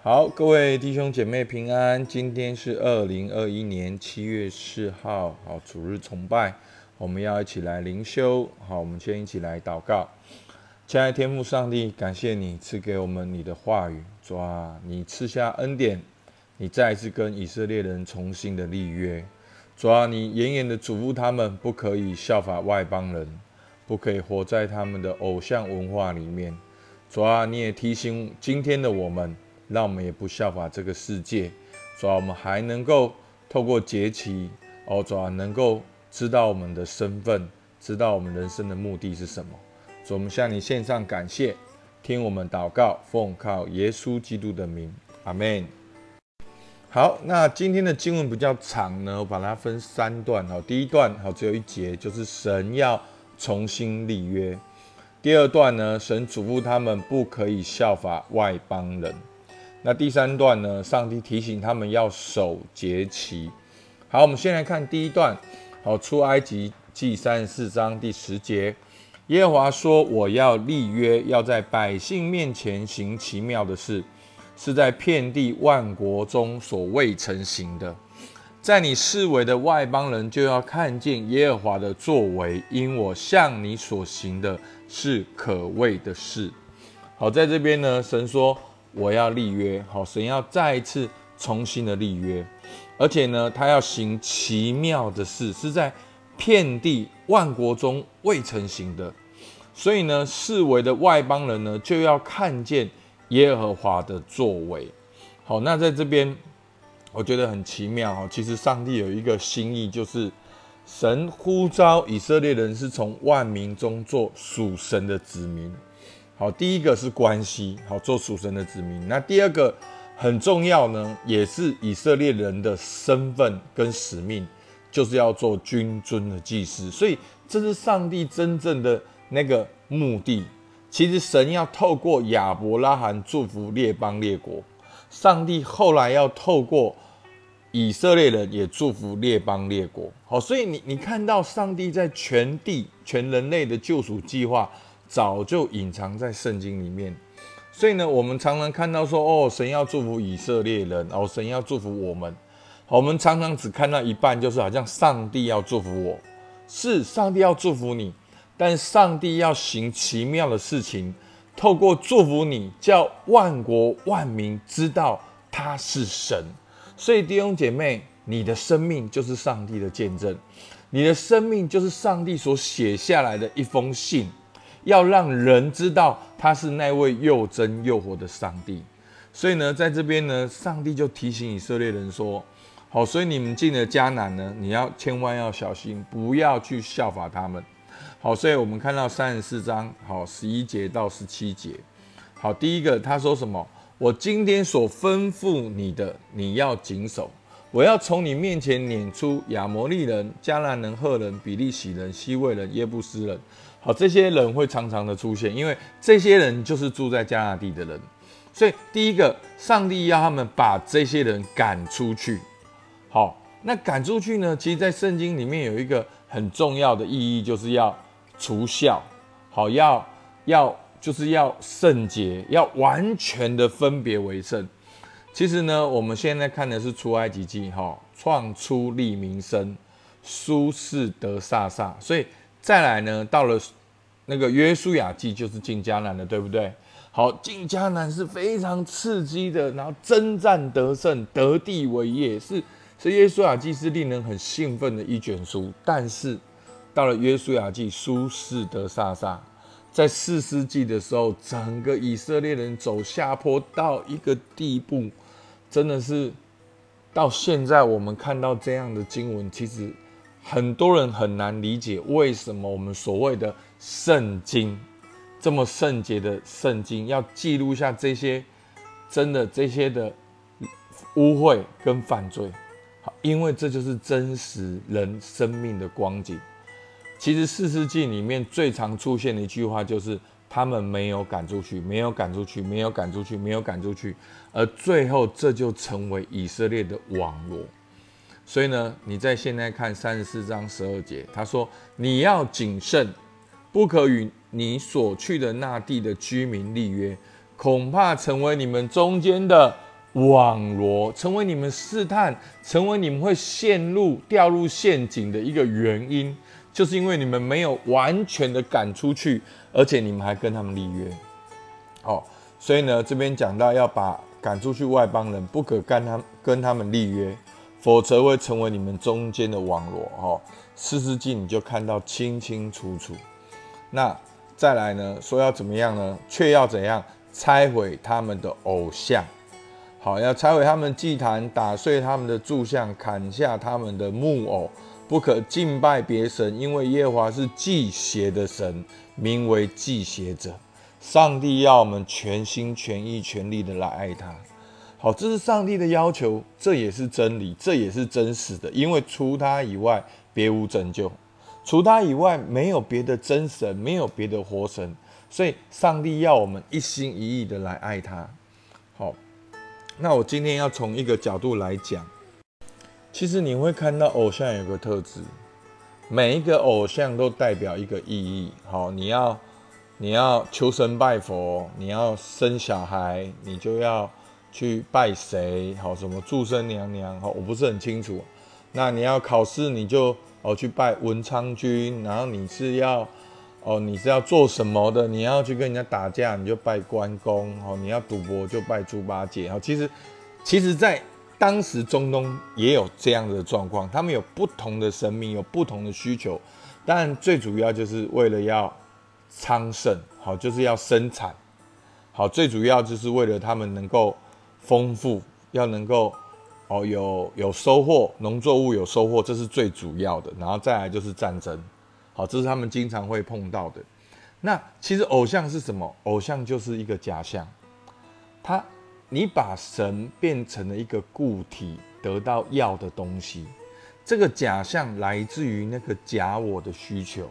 好，各位弟兄姐妹平安。今天是二零二一年七月四号，好，主日崇拜，我们要一起来灵修。好，我们先一起来祷告。亲爱的天父上帝，感谢你赐给我们你的话语，主啊，你赐下恩典，你再一次跟以色列人重新的立约。主啊，你严严的嘱咐他们，不可以效法外邦人，不可以活在他们的偶像文化里面。主啊，你也提醒今天的我们。让我们也不效法这个世界，主要我们还能够透过节期，哦，主要能够知道我们的身份，知道我们人生的目的是什么。主，我们向你献上感谢，听我们祷告，奉靠耶稣基督的名，阿门。好，那今天的经文比较长呢，我把它分三段。好，第一段好只有一节，就是神要重新立约。第二段呢，神嘱咐他们不可以效法外邦人。那第三段呢？上帝提醒他们要守节期。好，我们先来看第一段。好，出埃及记三十四章第十节，耶和华说：“我要立约，要在百姓面前行奇妙的事，是在遍地万国中所未曾行的。在你视为的外邦人就要看见耶和华的作为，因我向你所行的是可畏的事。”好，在这边呢，神说。我要立约，好，神要再一次重新的立约，而且呢，他要行奇妙的事，是在遍地万国中未曾行的，所以呢，四围的外邦人呢，就要看见耶和华的作为。好，那在这边，我觉得很奇妙哈。其实上帝有一个心意，就是神呼召以色列人是从万民中做属神的子民。好，第一个是关系，好做属神的子民。那第二个很重要呢，也是以色列人的身份跟使命，就是要做君尊的祭司。所以这是上帝真正的那个目的。其实神要透过亚伯拉罕祝福列邦列国，上帝后来要透过以色列人也祝福列邦列国。好，所以你你看到上帝在全地全人类的救赎计划。早就隐藏在圣经里面，所以呢，我们常常看到说，哦，神要祝福以色列人，哦，神要祝福我们。我们常常只看到一半，就是好像上帝要祝福我，是上帝要祝福你，但上帝要行奇妙的事情，透过祝福你，叫万国万民知道他是神。所以弟兄姐妹，你的生命就是上帝的见证，你的生命就是上帝所写下来的一封信。要让人知道他是那位又真又活的上帝，所以呢，在这边呢，上帝就提醒以色列人说：“好，所以你们进了迦南呢，你要千万要小心，不要去效法他们。”好，所以我们看到三十四章，好十一节到十七节。好，第一个他说什么？我今天所吩咐你的，你要谨守。我要从你面前撵出亚摩利人、迦南人、赫人、比利洗人、西魏人、耶布斯人。好，这些人会常常的出现，因为这些人就是住在加拿大的人，所以第一个，上帝要他们把这些人赶出去。好，那赶出去呢？其实，在圣经里面有一个很重要的意义，就是要除孝。好，要要就是要圣洁，要完全的分别为圣。其实呢，我们现在看的是出埃及记，哈，创出利民生，苏轼得萨萨，所以。再来呢，到了那个约书亚记，就是进迦南了，对不对？好，进迦南是非常刺激的，然后征战得胜，得地为业，是是约书亚记是令人很兴奋的一卷书。但是到了约书亚记，苏轼得飒飒，在四世纪的时候，整个以色列人走下坡到一个地步，真的是到现在我们看到这样的经文，其实。很多人很难理解为什么我们所谓的圣经这么圣洁的圣经要记录下这些真的这些的污秽跟犯罪。好，因为这就是真实人生命的光景。其实四世纪里面最常出现的一句话就是他们没有赶出去，没有赶出去，没有赶出去，没有赶出去，而最后这就成为以色列的网络。所以呢，你在现在看三十四章十二节，他说你要谨慎，不可与你所去的那地的居民立约，恐怕成为你们中间的网罗，成为你们试探，成为你们会陷入掉入陷阱的一个原因，就是因为你们没有完全的赶出去，而且你们还跟他们立约。好，所以呢，这边讲到要把赶出去外邦人，不可跟他跟他们立约，否则会成为你们中间的网罗。哈，四世纪你就看到清清楚楚。那再来呢，说要怎么样呢？却要怎样拆毁他们的偶像？好，要拆毁他们祭坛，打碎他们的柱像，砍下他们的木偶，不可敬拜别神，因为耶和华是祭邪的神，名为祭邪者。上帝要我们全心全意全力的来爱他。好，这是上帝的要求，这也是真理，这也是真实的。因为除他以外，别无拯救；除他以外，没有别的真神，没有别的活神。所以，上帝要我们一心一意的来爱他。好。那我今天要从一个角度来讲，其实你会看到偶像有个特质，每一个偶像都代表一个意义。好，你要你要求神拜佛，你要生小孩，你就要去拜谁？好，什么祝生娘娘？好，我不是很清楚。那你要考试，你就哦去拜文昌君，然后你是要。哦，你是要做什么的？你要去跟人家打架，你就拜关公；哦，你要赌博就拜猪八戒。哦，其实，其实，在当时中东也有这样的状况，他们有不同的神明，有不同的需求，但最主要就是为了要昌盛，好，就是要生产，好，最主要就是为了他们能够丰富，要能够哦有有收获，农作物有收获，这是最主要的。然后再来就是战争。好，这是他们经常会碰到的。那其实偶像是什么？偶像就是一个假象。他，你把神变成了一个固体，得到要的东西。这个假象来自于那个假我的需求。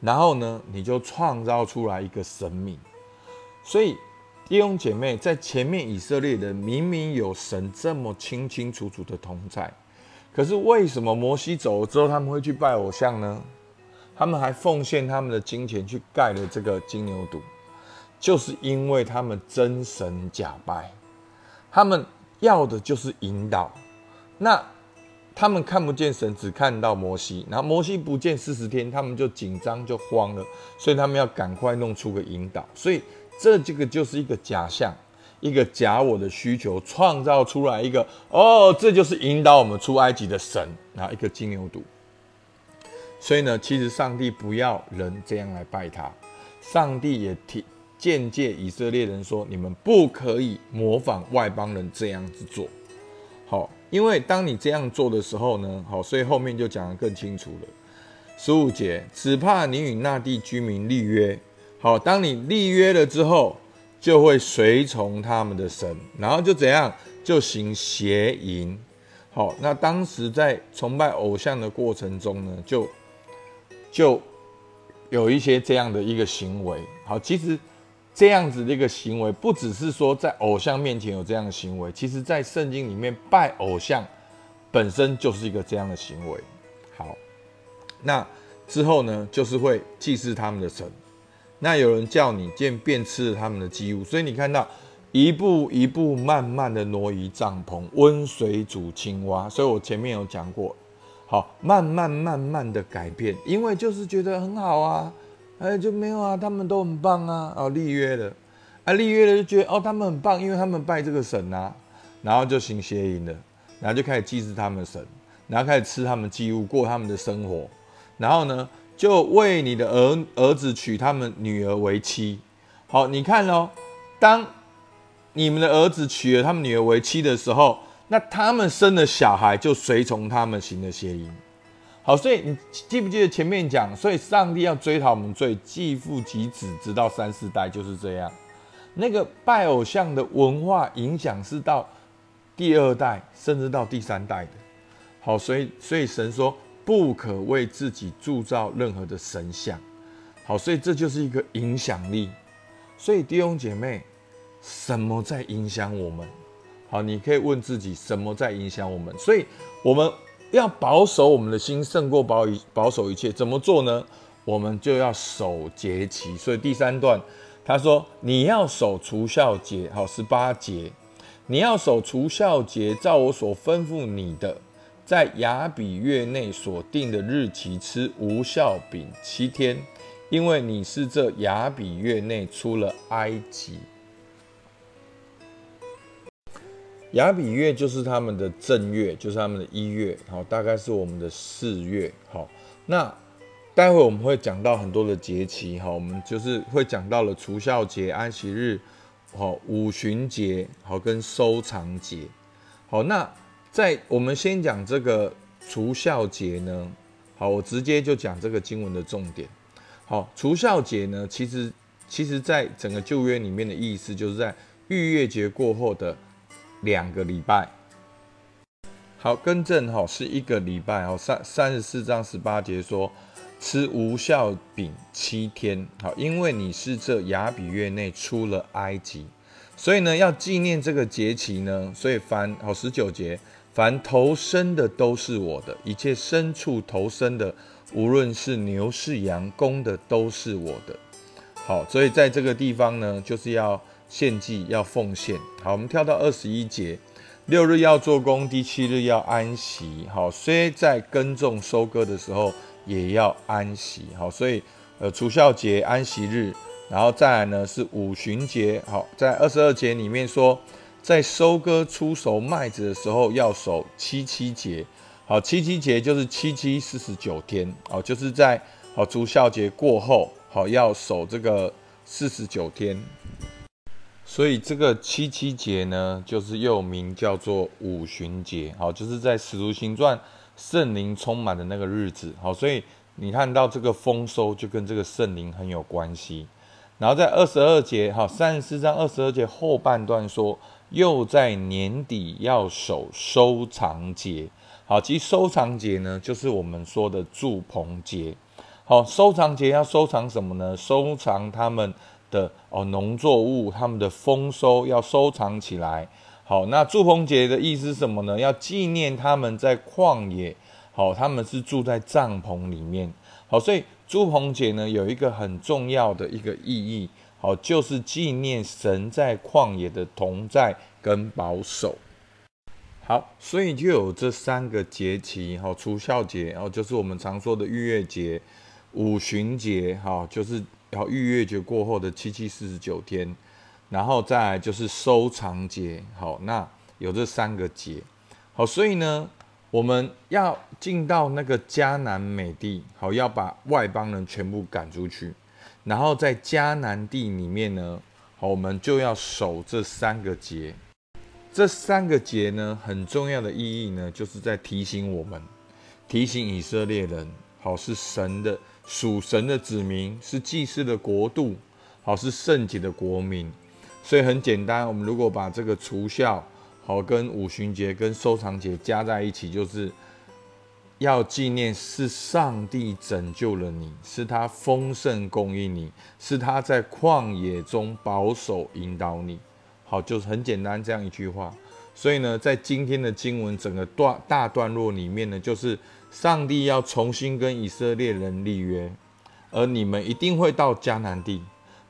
然后呢，你就创造出来一个神明。所以弟兄姐妹，在前面以色列人明明有神这么清清楚楚的同在，可是为什么摩西走了之后，他们会去拜偶像呢？他们还奉献他们的金钱去盖了这个金牛犊，就是因为他们真神假拜，他们要的就是引导。那他们看不见神，只看到摩西，然后摩西不见四十天，他们就紧张就慌了，所以他们要赶快弄出个引导。所以这这个就是一个假象，一个假我的需求，创造出来一个哦，这就是引导我们出埃及的神，然后一个金牛犊。所以呢，其实上帝不要人这样来拜他，上帝也提间界以色列人说：你们不可以模仿外邦人这样子做。好，因为当你这样做的时候呢，好，所以后面就讲得更清楚了。十五节，只怕你与那地居民立约。好，当你立约了之后，就会随从他们的神，然后就怎样，就行邪淫。好，那当时在崇拜偶像的过程中呢，就就有一些这样的一个行为，好，其实这样子的一个行为，不只是说在偶像面前有这样的行为，其实在圣经里面拜偶像本身就是一个这样的行为。好，那之后呢，就是会祭祀他们的神。那有人叫你见便吃了他们的祭物，所以你看到一步一步慢慢的挪移帐篷，温水煮青蛙。所以我前面有讲过。好，慢慢慢慢的改变，因为就是觉得很好啊，哎，就没有啊，他们都很棒啊，哦，立约了，啊，立约了就觉得哦，他们很棒，因为他们拜这个神啊，然后就行邪淫了，然后就开始祭祀他们神，然后开始吃他们祭物，过他们的生活，然后呢，就为你的儿儿子娶他们女儿为妻。好，你看哦，当你们的儿子娶了他们女儿为妻的时候。那他们生的小孩就随从他们行的邪淫，好，所以你记不记得前面讲，所以上帝要追讨我们罪，继父及子，直到三四代就是这样。那个拜偶像的文化影响是到第二代，甚至到第三代的。好，所以所以神说不可为自己铸造任何的神像。好，所以这就是一个影响力。所以弟兄姐妹，什么在影响我们？好，你可以问自己，什么在影响我们？所以我们要保守我们的心，胜过保一保守一切。怎么做呢？我们就要守节期。所以第三段他说，你要守除孝节，好十八节，你要守除孝节，照我所吩咐你的，在亚比月内所定的日期吃无效饼七天，因为你是这亚比月内出了埃及。亚比月就是他们的正月，就是他们的一月，好，大概是我们的四月，好。那待会我们会讲到很多的节期，好，我们就是会讲到了除孝节、安息日，好，五旬节，好，跟收藏节，好。那在我们先讲这个除孝节呢，好，我直接就讲这个经文的重点，好，除孝节呢，其实其实在整个旧约里面的意思，就是在逾越节过后的。两个礼拜，好，更正哈，是一个礼拜哦。三三十四章十八节说，吃无效饼七天，好，因为你是这亚比月内出了埃及，所以呢，要纪念这个节期呢，所以凡好十九节，凡投生的都是我的，一切牲畜投生的，无论是牛是羊，公的都是我的。好，所以在这个地方呢，就是要。献祭要奉献，好，我们跳到二十一节，六日要做工，第七日要安息。好，虽在耕种收割的时候也要安息。好，所以呃，除孝节、安息日，然后再来呢是五旬节。好，在二十二节里面说，在收割出熟麦子的时候要守七七节。好，七七节就是七七四十九天。好，就是在好除孝节过后，好要守这个四十九天。所以这个七七节呢，就是又名叫做五旬节，好，就是在使徒行传圣灵充满的那个日子，好，所以你看到这个丰收就跟这个圣灵很有关系。然后在二十二节，好，三十四章二十二节后半段说，又在年底要守收藏节，好，其实收藏节呢，就是我们说的祝棚节，好，收藏节要收藏什么呢？收藏他们。的哦，农作物他们的丰收要收藏起来。好，那祝棚节的意思是什么呢？要纪念他们在旷野。好，他们是住在帐篷里面。好，所以祝棚节呢有一个很重要的一个意义。好，就是纪念神在旷野的同在跟保守。好，所以就有这三个节期。好，除孝节，然后就是我们常说的逾越节、五旬节。好，就是。然后逾越节过后的七七四十九天，然后再来就是收藏节。好，那有这三个节。好，所以呢，我们要进到那个迦南美地，好，要把外邦人全部赶出去。然后在迦南地里面呢，我们就要守这三个节。这三个节呢，很重要的意义呢，就是在提醒我们，提醒以色列人，好，是神的。属神的子民是祭司的国度，好是圣洁的国民，所以很简单。我们如果把这个除孝好跟五旬节跟收藏节加在一起，就是要纪念是上帝拯救了你，是他丰盛供应你，是他在旷野中保守引导你。好，就是很简单这样一句话。所以呢，在今天的经文整个段大段落里面呢，就是。上帝要重新跟以色列人立约，而你们一定会到迦南地。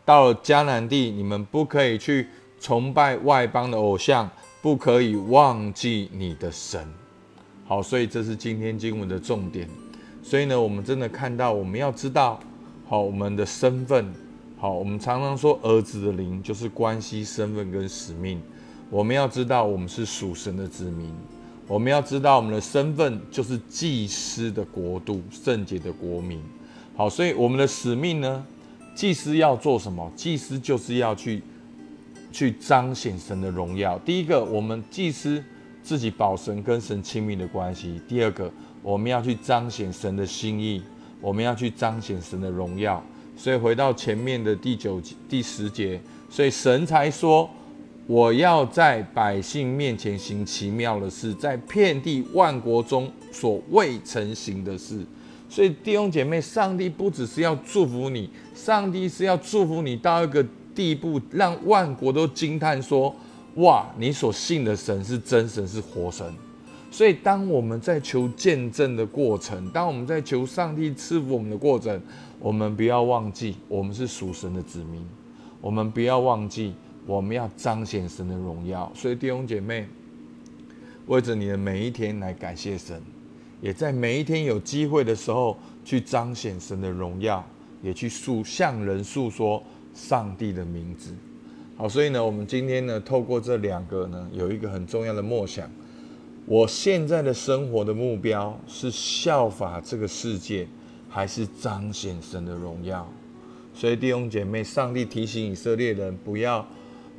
到了迦南地，你们不可以去崇拜外邦的偶像，不可以忘记你的神。好，所以这是今天经文的重点。所以呢，我们真的看到，我们要知道，好，我们的身份。好，我们常常说儿子的灵就是关系身份跟使命。我们要知道，我们是属神的子民。我们要知道，我们的身份就是祭司的国度，圣洁的国民。好，所以我们的使命呢？祭司要做什么？祭司就是要去去彰显神的荣耀。第一个，我们祭司自己保神跟神亲密的关系；第二个，我们要去彰显神的心意，我们要去彰显神的荣耀。所以回到前面的第九、第十节，所以神才说。我要在百姓面前行奇妙的事，在遍地万国中所未曾行的事。所以弟兄姐妹，上帝不只是要祝福你，上帝是要祝福你到一个地步，让万国都惊叹说：哇，你所信的神是真神，是活神。所以当我们在求见证的过程，当我们在求上帝赐福我们的过程，我们不要忘记，我们是属神的子民。我们不要忘记。我们要彰显神的荣耀。所以弟兄姐妹，为着你的每一天来感谢神，也在每一天有机会的时候去彰显神的荣耀，也去诉向人诉说上帝的名字。好，所以呢，我们今天呢，透过这两个呢，有一个很重要的默想。我现在的生活的目标是效法这个世界，还是彰显神的荣耀？所以弟兄姐妹，上帝提醒以色列人不要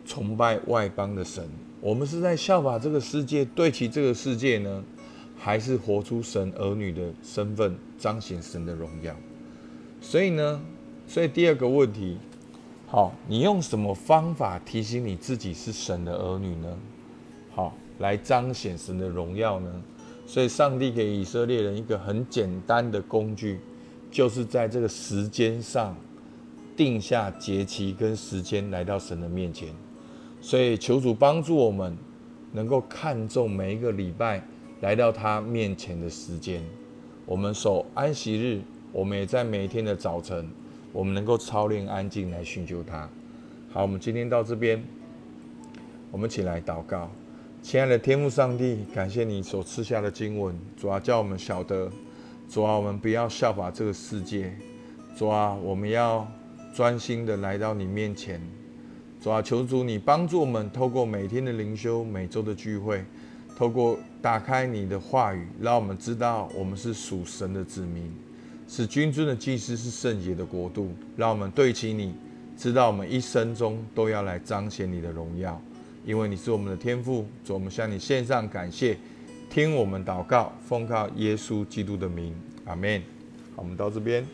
崇拜外邦的神。我们是在效法这个世界，对齐这个世界呢，还是活出神儿女的身份，彰显神的荣耀？所以呢，所以第二个问题，好，你用什么方法提醒你自己是神的儿女呢？好。来彰显神的荣耀呢？所以上帝给以色列人一个很简单的工具，就是在这个时间上定下节期跟时间，来到神的面前。所以求主帮助我们，能够看重每一个礼拜来到他面前的时间。我们守安息日，我们也在每一天的早晨，我们能够操练安静来寻求他。好，我们今天到这边，我们起来祷告。亲爱的天父上帝，感谢你所赐下的经文，主啊，叫我们晓得，主啊，我们不要效法这个世界，主啊，我们要专心的来到你面前，主啊，求主你帮助我们，透过每天的灵修、每周的聚会，透过打开你的话语，让我们知道我们是属神的子民，使君尊的祭司，是圣洁的国度，让我们对齐你，知道我们一生中都要来彰显你的荣耀。因为你是我们的天父，主，我们向你献上感谢，听我们祷告，奉靠耶稣基督的名，阿门。好，我们到这边。